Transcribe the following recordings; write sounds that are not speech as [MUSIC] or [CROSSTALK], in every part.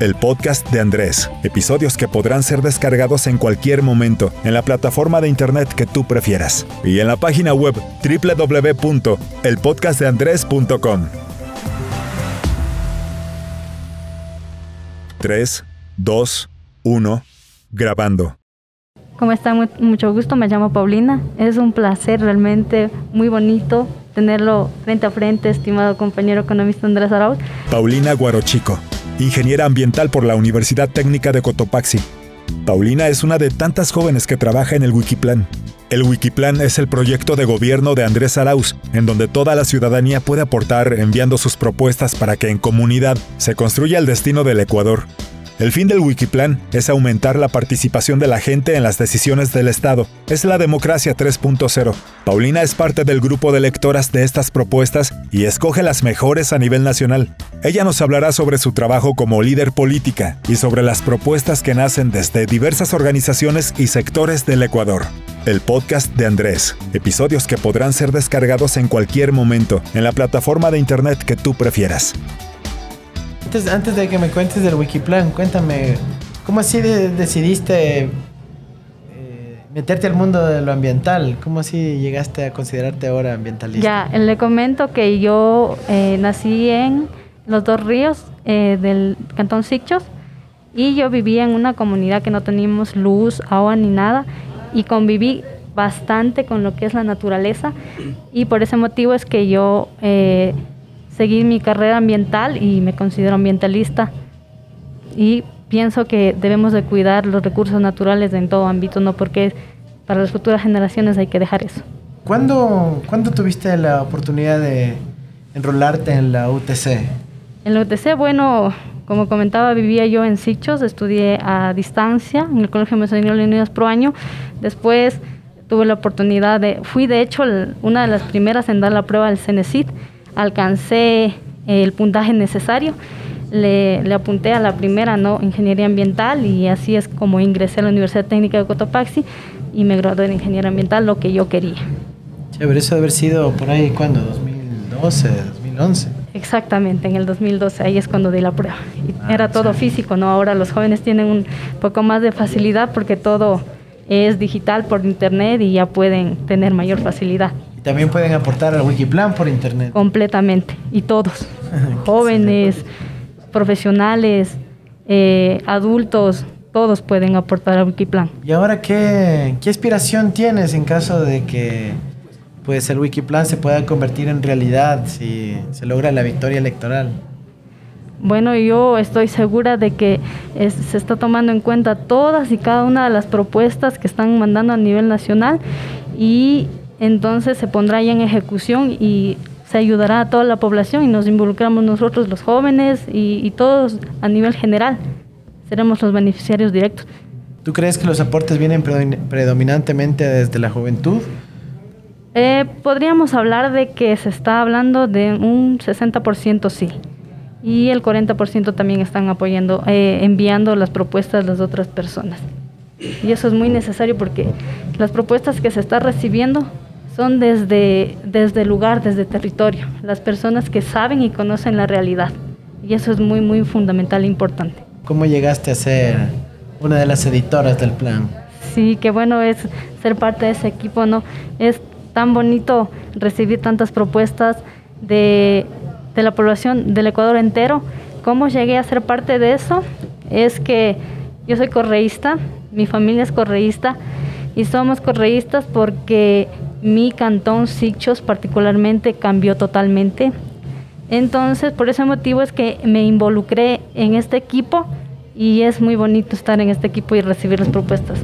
el podcast de Andrés. Episodios que podrán ser descargados en cualquier momento en la plataforma de internet que tú prefieras y en la página web www.elpodcastdeandrés.com. 3, 2, 1, grabando. ¿Cómo está? mucho gusto, me llamo Paulina. Es un placer realmente muy bonito tenerlo frente a frente, estimado compañero economista Andrés Arauz. Paulina Guarochico, ingeniera ambiental por la Universidad Técnica de Cotopaxi. Paulina es una de tantas jóvenes que trabaja en el Wikiplan. El Wikiplan es el proyecto de gobierno de Andrés Arauz, en donde toda la ciudadanía puede aportar enviando sus propuestas para que en comunidad se construya el destino del Ecuador. El fin del Wikiplan es aumentar la participación de la gente en las decisiones del Estado. Es la democracia 3.0. Paulina es parte del grupo de lectoras de estas propuestas y escoge las mejores a nivel nacional. Ella nos hablará sobre su trabajo como líder política y sobre las propuestas que nacen desde diversas organizaciones y sectores del Ecuador. El podcast de Andrés. Episodios que podrán ser descargados en cualquier momento en la plataforma de internet que tú prefieras. Antes, de que me cuentes del Wikiplan, cuéntame, ¿cómo así decidiste eh, meterte al mundo de lo ambiental? ¿Cómo así llegaste a considerarte ahora ambientalista? Ya, le comento que yo eh, nací en los dos ríos eh, del Cantón Sicchos y yo vivía en una comunidad que no teníamos luz, agua ni nada y conviví bastante con lo que es la naturaleza y por ese motivo es que yo seguir mi carrera ambiental y me considero ambientalista. Y pienso que debemos de cuidar los recursos naturales en todo ámbito, no porque para las futuras generaciones hay que dejar eso. ¿Cuándo, ¿cuándo tuviste la oportunidad de enrolarte en la UTC? En la UTC, bueno, como comentaba, vivía yo en Sichos, estudié a distancia en el Colegio Mesoneiro Unidas Pro Año. Después tuve la oportunidad de, fui de hecho una de las primeras en dar la prueba del CENESID alcancé el puntaje necesario. Le, apunté a la primera, ¿no? Ingeniería ambiental y así es como ingresé a la Universidad Técnica de Cotopaxi y me gradué de Ingeniería Ambiental, lo que yo quería. Chévere, eso debe haber sido por ahí, ¿cuándo? ¿2012, 2011? Exactamente, en el 2012, ahí es cuando di la prueba. Ah, era todo físico, ¿no? Ahora los jóvenes tienen un poco más de facilidad porque todo es digital por internet y ya pueden tener mayor facilidad. También pueden aportar al Wikiplan por internet. Completamente, y todos, [LAUGHS] jóvenes, profesionales, eh, adultos, todos pueden aportar al Wikiplan. ¿Y ahora qué, qué aspiración tienes en caso de que pues, el Wikiplan se pueda convertir en realidad si se logra la victoria electoral? Bueno, yo estoy segura de que se está tomando en cuenta todas y cada una de las propuestas que están mandando a nivel nacional y entonces se pondrá ya en ejecución y se ayudará a toda la población y nos involucramos nosotros los jóvenes y, todos a nivel general. Seremos los beneficiarios directos. ¿Tú crees que los aportes vienen predominantemente desde la juventud? Eh, podríamos hablar de que se está hablando de un 60% sí. Y el 40% también están apoyando, eh, enviando las propuestas de las otras personas. Y eso es muy necesario porque las propuestas que se están recibiendo son desde, desde el lugar, desde el territorio, las personas que saben y conocen la realidad. Y eso es muy, muy fundamental e importante. ¿Cómo llegaste a ser una de las editoras del plan? Sí, qué bueno es ser parte de ese equipo, ¿no? Es tan bonito recibir tantas propuestas de, de la población del Ecuador entero. ¿Cómo llegué a ser parte de eso? Es que yo soy correísta, mi familia es correísta y somos correístas porque mi cantón Sichos particularmente cambió totalmente. Entonces, por ese motivo es que me involucré en este equipo y es muy bonito estar en este equipo y recibir las propuestas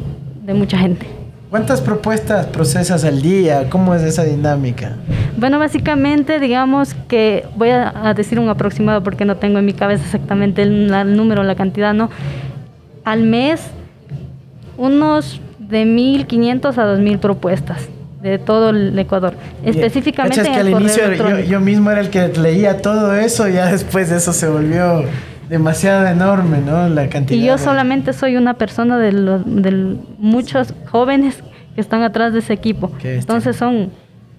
de mucha gente. ¿Cuántas propuestas procesas al día? ¿Cómo es esa dinámica? Bueno, básicamente, digamos que voy a, decir un aproximado porque no tengo en mi cabeza exactamente el, el número, la cantidad, ¿no? Al mes, unos de 1.500 a 2.000 propuestas de todo el Ecuador. Específicamente en que al inicio yo, mismo era el que leía todo eso y ya después eso se volvió demasiado enorme, ¿no? La cantidad. Y yo solamente soy una persona de, los, de muchos jóvenes que están atrás de ese equipo. Entonces son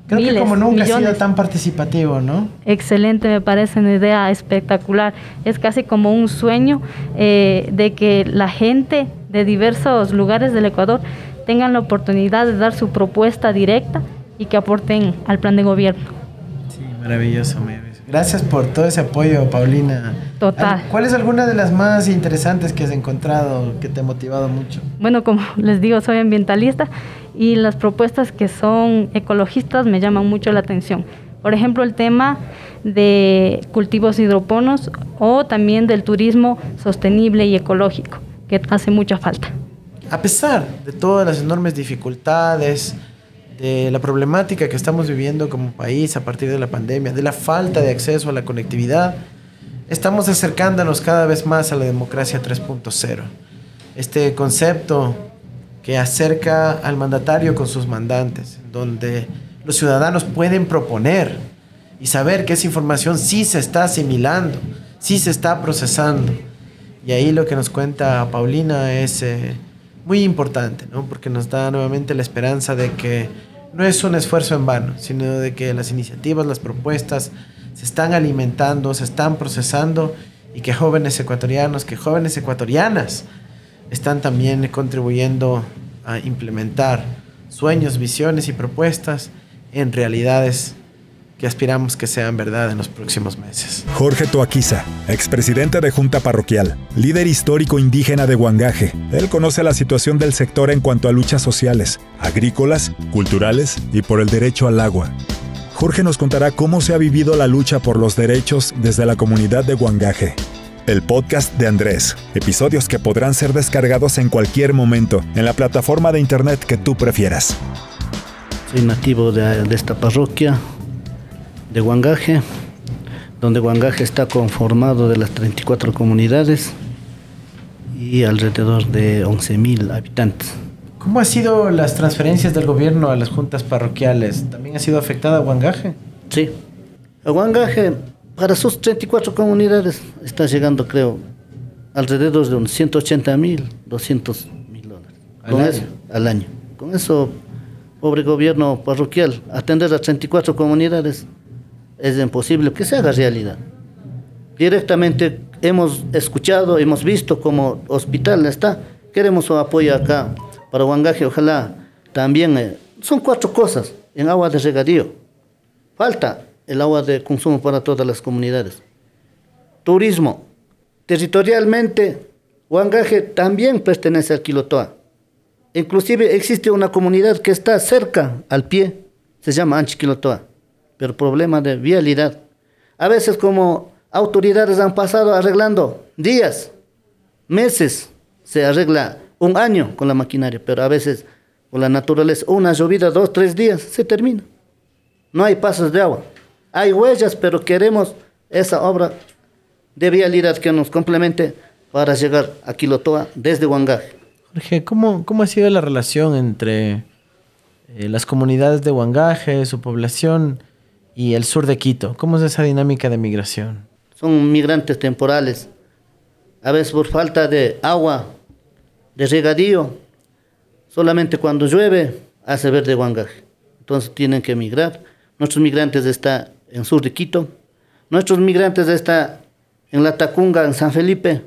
Creo miles, que como nunca ha sido tan participativo, ¿no? Excelente, me parece una idea espectacular. Es casi como un sueño eh, de que la gente de diversos lugares del Ecuador tengan la oportunidad de dar su propuesta directa y que aporten al plan de gobierno. Sí, maravilloso. Gracias por todo ese apoyo, Paulina. Total. Al- ¿Cuál es alguna de las más interesantes que has encontrado que te ha motivado mucho? Bueno, como [LAUGHS] les digo, soy ambientalista y las propuestas que son ecologistas me llaman mucho la atención. Por ejemplo, el tema de cultivos hidroponos o también del turismo sostenible y ecológico, que hace mucha falta. A pesar de todas las enormes dificultades, de la problemática que estamos viviendo como país a partir de la pandemia, de la falta de acceso a la conectividad, estamos acercándonos cada vez más a la democracia 3.0. Este concepto que acerca al mandatario con sus mandantes, donde los ciudadanos pueden proponer y saber que esa información sí se está asimilando, sí se está procesando. Y ahí lo que nos cuenta Paulina es eh, muy importante, ¿no? porque nos da nuevamente la esperanza de que no es un esfuerzo en vano, sino de que las iniciativas, las propuestas se están alimentando, se están procesando y que jóvenes ecuatorianos, que jóvenes ecuatorianas están también contribuyendo a implementar sueños, visiones y propuestas en realidades que aspiramos que sean verdad en los próximos meses. Jorge Toaquiza, expresidente de Junta Parroquial, líder histórico indígena de Huangaje. Él conoce la situación del sector en cuanto a luchas sociales, agrícolas, culturales y por el derecho al agua. Jorge nos contará cómo se ha vivido la lucha por los derechos desde la comunidad de Huangaje. El podcast de Andrés, episodios que podrán ser descargados en cualquier momento en la plataforma de internet que tú prefieras. Soy nativo de, de esta parroquia, de Huangaje, donde Huangaje está conformado de las 34 comunidades y alrededor de 11.000 habitantes. ¿Cómo han sido las transferencias del gobierno a las juntas parroquiales? ¿También ha sido afectada Huangaje? Sí. A Huangaje, para sus 34 comunidades, está llegando, creo, alrededor de unos 180 mil, 200 mil dólares. ¿Al Con año? eso, al año. Con eso, pobre gobierno parroquial, atender a 34 comunidades es imposible que se haga realidad. Directamente hemos escuchado, hemos visto como hospital está. Queremos su apoyo acá para Huangaje, ojalá también. eh, son cuatro cosas en agua de regadío. Falta el agua de consumo para todas las comunidades. Turismo. Territorialmente, Huangaje también pertenece al Quilotoa. Inclusive existe una comunidad que está cerca, al pie, se llama Anchiquilotoa, pero problema de vialidad. A veces como autoridades han pasado arreglando días, meses, se arregla un año con la maquinaria, pero a veces con la naturaleza, una llovida, dos, tres días, se termina. No hay pasos de agua. Hay huellas, pero queremos esa obra de vialidad que nos complemente para llegar a Quilotoa desde Huangaje. Jorge, ¿cómo, cómo ha sido la relación entre eh, las comunidades de Huangaje, su población y el sur de Quito? ¿Cómo es esa dinámica de migración? Son migrantes temporales. A veces por falta de agua, de regadío, solamente cuando llueve hace verde Huangaje. Entonces tienen que migrar. Nuestros migrantes están en sur de Quito. Nuestros migrantes están en La Tacunga, en San Felipe,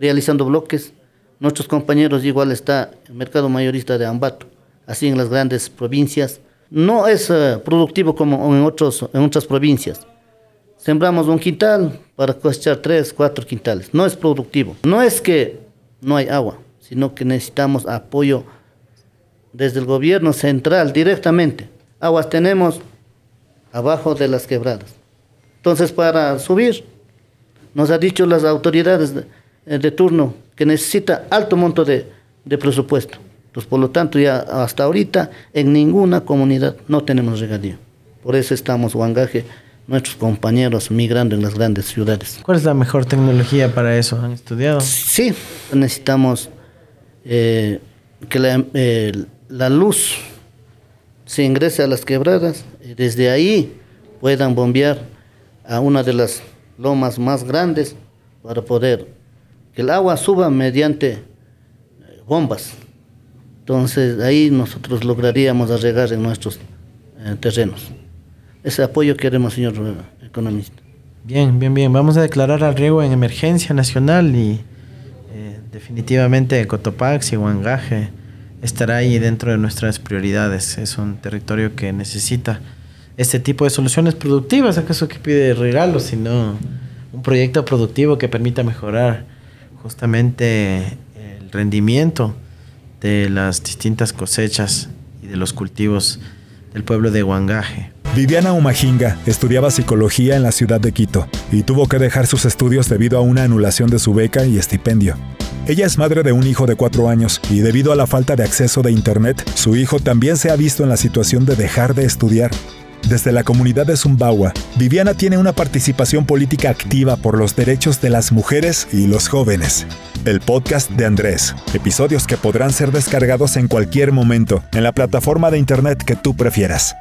realizando bloques. Nuestros compañeros igual están en el mercado mayorista de Ambato, así en las grandes provincias. No es eh, productivo como en, otros, en otras provincias. Sembramos un quintal para cosechar tres, cuatro quintales. No es productivo. No es que no hay agua, sino que necesitamos apoyo desde el gobierno central directamente. Aguas tenemos abajo de las quebradas. Entonces, para subir, nos ha dicho las autoridades de, eh, de turno que necesita alto monto de, de presupuesto. Entonces, por lo tanto, ya hasta ahorita en ninguna comunidad no tenemos regadío. Por eso estamos, Huangaje, nuestros compañeros migrando en las grandes ciudades. ¿Cuál es la mejor tecnología para eso? ¿Han estudiado? Sí, necesitamos eh, que la, eh, la luz se ingrese a las quebradas y desde ahí puedan bombear a una de las lomas más grandes para poder que el agua suba mediante eh, bombas. Entonces ahí nosotros lograríamos arreglar en nuestros eh, terrenos. Ese apoyo queremos, señor economista. Bien, bien, bien. Vamos a declarar al riego en emergencia nacional y eh, definitivamente Cotopaxi, Huangaje estará ahí dentro de nuestras prioridades. Es un territorio que necesita este tipo de soluciones productivas. ¿Acaso que pide regalos, sino un proyecto productivo que permita mejorar justamente el rendimiento de las distintas cosechas y de los cultivos del pueblo de Huangaje? Viviana Umajinga estudiaba psicología en la ciudad de Quito y tuvo que dejar sus estudios debido a una anulación de su beca y estipendio. Ella es madre de un hijo de cuatro años y debido a la falta de acceso de Internet, su hijo también se ha visto en la situación de dejar de estudiar. Desde la comunidad de Zumbawa, Viviana tiene una participación política activa por los derechos de las mujeres y los jóvenes. El podcast de Andrés, episodios que podrán ser descargados en cualquier momento en la plataforma de Internet que tú prefieras.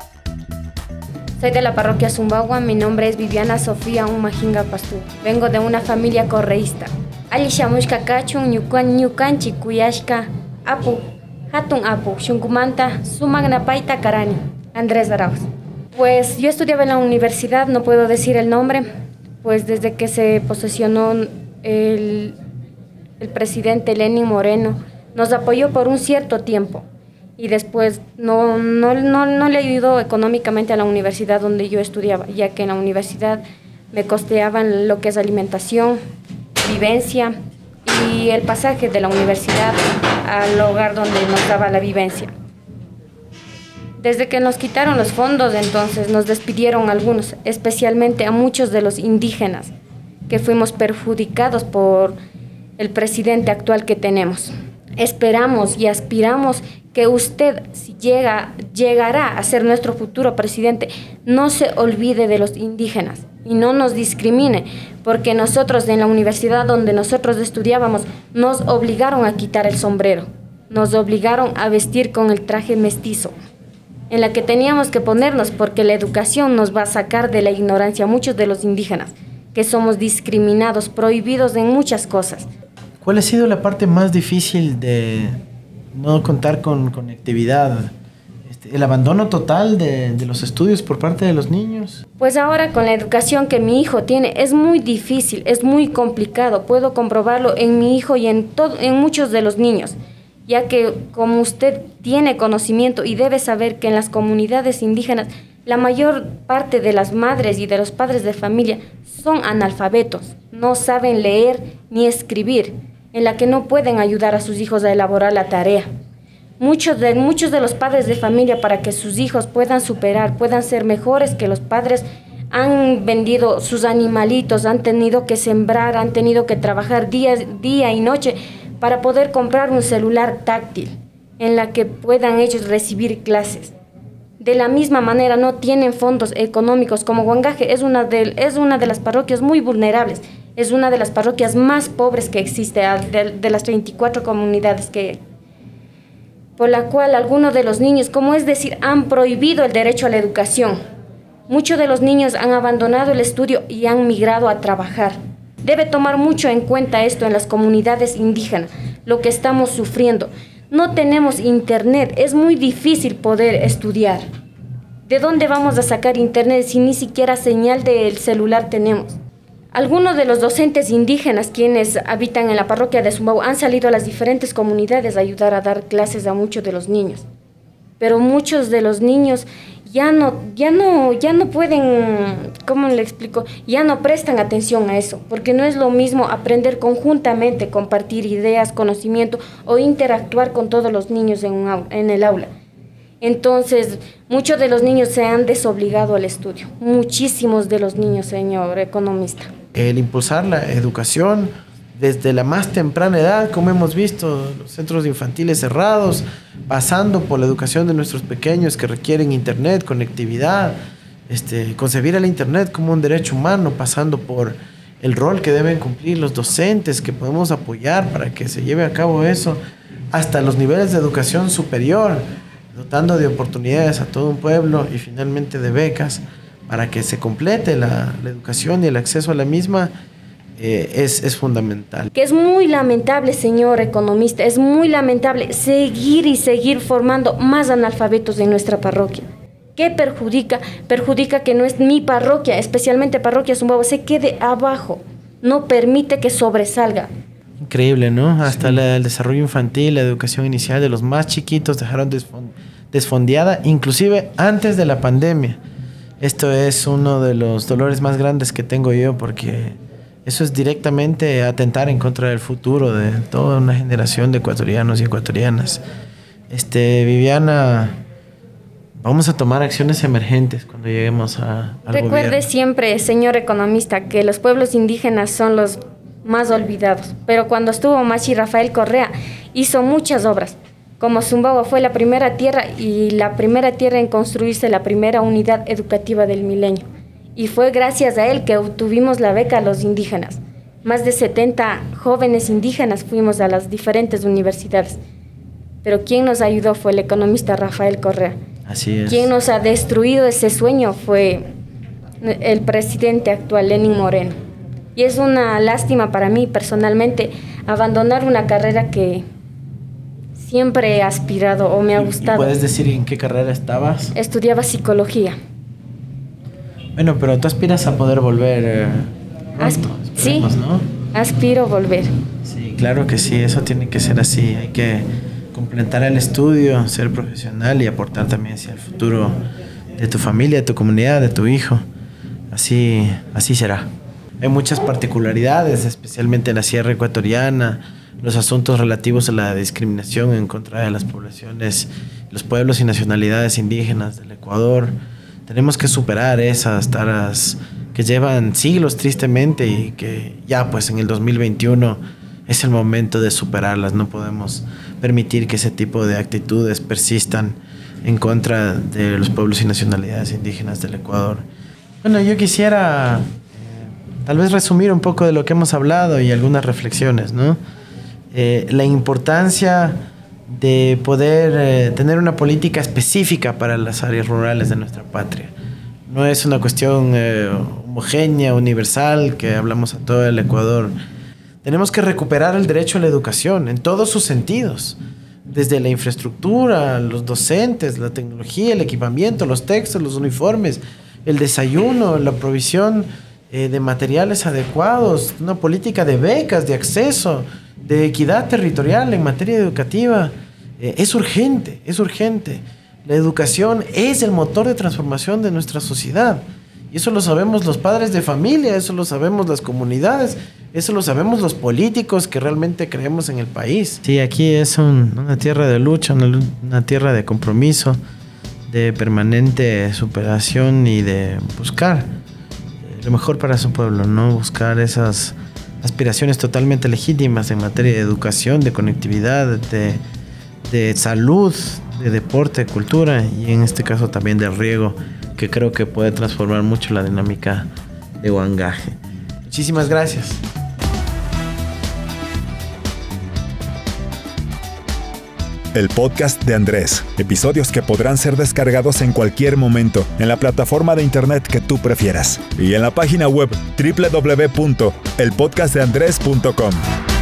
Soy de la parroquia Zumbagua, mi nombre es Viviana Sofía Umajinga Pastú. Vengo de una familia correísta. Alisha Mushka Kachun, Ñukan Ñukanchi Kuyashka, Apu, Hatun Apu, Shunkumanta, Sumagna Paita Karani, Andrés Arauz. Pues yo estudiaba en la universidad, no puedo decir el nombre, pues desde que se posesionó el, el presidente Lenin Moreno, nos apoyó por un cierto tiempo y después no, no, no, no le ayudó económicamente a la universidad donde yo estudiaba, ya que en la universidad me costeaban lo que es alimentación, vivencia y el pasaje de la universidad al hogar donde nos daba la vivencia. Desde que nos quitaron los fondos, entonces nos despidieron algunos, especialmente a muchos de los indígenas, que fuimos perjudicados por el presidente actual que tenemos. Esperamos y aspiramos que usted, si llega, llegará a ser nuestro futuro presidente, no se olvide de los indígenas y no nos discrimine, porque nosotros en la universidad donde nosotros estudiábamos nos obligaron a quitar el sombrero, nos obligaron a vestir con el traje mestizo, en la que teníamos que ponernos porque la educación nos va a sacar de la ignorancia a muchos de los indígenas, que somos discriminados, prohibidos en muchas cosas. ¿Cuál ha sido la parte más difícil de, no contar con conectividad, este, el abandono total de, de, los estudios por parte de los niños. Pues ahora con la educación que mi hijo tiene es muy difícil, es muy complicado. Puedo comprobarlo en mi hijo y en, todo, en muchos de los niños, ya que como usted tiene conocimiento y debe saber que en las comunidades indígenas la mayor parte de las madres y de los padres de familia son analfabetos, no saben leer ni escribir en la que no pueden ayudar a sus hijos a elaborar la tarea. Muchos de, muchos de los padres de familia para que sus hijos puedan superar, puedan ser mejores que los padres, han vendido sus animalitos, han tenido que sembrar, han tenido que trabajar día, día y noche para poder comprar un celular táctil en la que puedan ellos recibir clases. De la misma manera no tienen fondos económicos como Huangaje es una de, es una de las parroquias muy vulnerables es una de las parroquias más pobres que existe, de, las 34 comunidades que por la cual algunos de los niños, como es decir, han prohibido el derecho a la educación. Muchos de los niños han abandonado el estudio y han migrado a trabajar. Debe tomar mucho en cuenta esto en las comunidades indígenas, lo que estamos sufriendo. No tenemos internet, es muy difícil poder estudiar. ¿De dónde vamos a sacar internet si ni siquiera señal del celular tenemos? Algunos de los docentes indígenas quienes habitan en la parroquia de Zumbau han salido a las diferentes comunidades a ayudar a dar clases a muchos de los niños. Pero muchos de los niños ya no, ya no, ya no pueden, ¿cómo le explico? Ya no prestan atención a eso, porque no es lo mismo aprender conjuntamente, compartir ideas, conocimiento o interactuar con todos los niños en, un en el aula. Entonces, muchos de los niños se han desobligado al estudio, muchísimos de los niños, señor economista el impulsar la educación desde la más temprana edad, como hemos visto, los centros infantiles cerrados, pasando por la educación de nuestros pequeños que requieren internet, conectividad, este, concebir el internet como un derecho humano, pasando por el rol que deben cumplir los docentes, que podemos apoyar para que se lleve a cabo eso, hasta los niveles de educación superior, dotando de oportunidades a todo un pueblo y finalmente de becas para que se complete la, educación y el acceso a la misma eh, es, es, fundamental. Que es muy lamentable, señor economista, es muy lamentable seguir y seguir formando más analfabetos en nuestra parroquia. ¿Qué perjudica? Perjudica que no es mi parroquia, especialmente parroquia Zumbago, se quede abajo. No permite que sobresalga. Increíble, ¿no? Hasta el desarrollo infantil, la educación inicial de los más chiquitos dejaron desfondeada, inclusive antes de la pandemia. Esto es uno de los dolores más grandes que tengo yo porque eso es directamente atentar en contra del futuro de toda una generación de ecuatorianos y ecuatorianas. Este, Viviana, vamos a tomar acciones emergentes cuando lleguemos a, al Recuerde siempre, señor economista, que los pueblos indígenas son los más olvidados. Pero cuando estuvo Machi Rafael Correa, hizo muchas obras. Como Zumbawa fue la primera tierra y la primera tierra en construirse la primera unidad educativa del milenio y fue gracias a él que obtuvimos la beca a los indígenas. Más de 70 jóvenes indígenas fuimos a las diferentes universidades. Pero quien nos ayudó fue el economista Rafael Correa. Así es. Quien nos ha destruido ese sueño fue el presidente actual, Lenin Moreno. Y es una lástima para mí personalmente abandonar una carrera que siempre he aspirado o me ha gustado. ¿Puedes decir en qué carrera estabas? Estudiaba psicología. Bueno, pero tú aspiras a poder volver. Eh, sí, ¿no? aspiro volver. Sí, claro que sí, eso tiene que ser así. Hay que complementar el estudio, ser profesional y aportar también hacia el futuro de tu familia, de tu comunidad, de tu hijo. Así, así será. Hay muchas particularidades, especialmente en la Sierra Ecuatoriana, los asuntos relativos a la discriminación en contra de las poblaciones, los pueblos y nacionalidades indígenas del Ecuador tenemos que superar esas taras que llevan siglos tristemente y que ya pues en el 2021 es el momento de superarlas. No podemos permitir que ese tipo de actitudes persistan en contra de los pueblos y nacionalidades indígenas del Ecuador. Bueno, yo quisiera eh, tal vez resumir un poco de lo que hemos hablado y algunas reflexiones, ¿no? Eh, la importancia de poder eh, tener una política específica para las áreas rurales de nuestra patria. No es una cuestión eh, homogénea, universal, que hablamos a todo el Ecuador. Tenemos que recuperar el derecho a la educación en todos sus sentidos, desde la infraestructura, los docentes, la tecnología, el equipamiento, los textos, los uniformes, el desayuno, la provisión eh, de materiales adecuados, una política de becas, de acceso, de equidad territorial en materia educativa. Eh, es urgente, es urgente. La educación es el motor de transformación de nuestra sociedad. Y eso lo sabemos los padres de familia, eso lo sabemos las comunidades, eso lo sabemos los políticos que realmente creemos en el país. Sí, aquí es una tierra de lucha, una, tierra de compromiso, de permanente superación y de buscar lo mejor para su pueblo, ¿no? Buscar esas aspiraciones totalmente legítimas en materia de educación, de conectividad, de, de salud, de deporte, de cultura y en este caso también de riego, que creo que puede transformar mucho la dinámica de Wangaje. Muchísimas gracias. El podcast de Andrés. Episodios que podrán ser descargados en cualquier momento en la plataforma de internet que tú prefieras y en la página web www.elpodcastdeandres.com.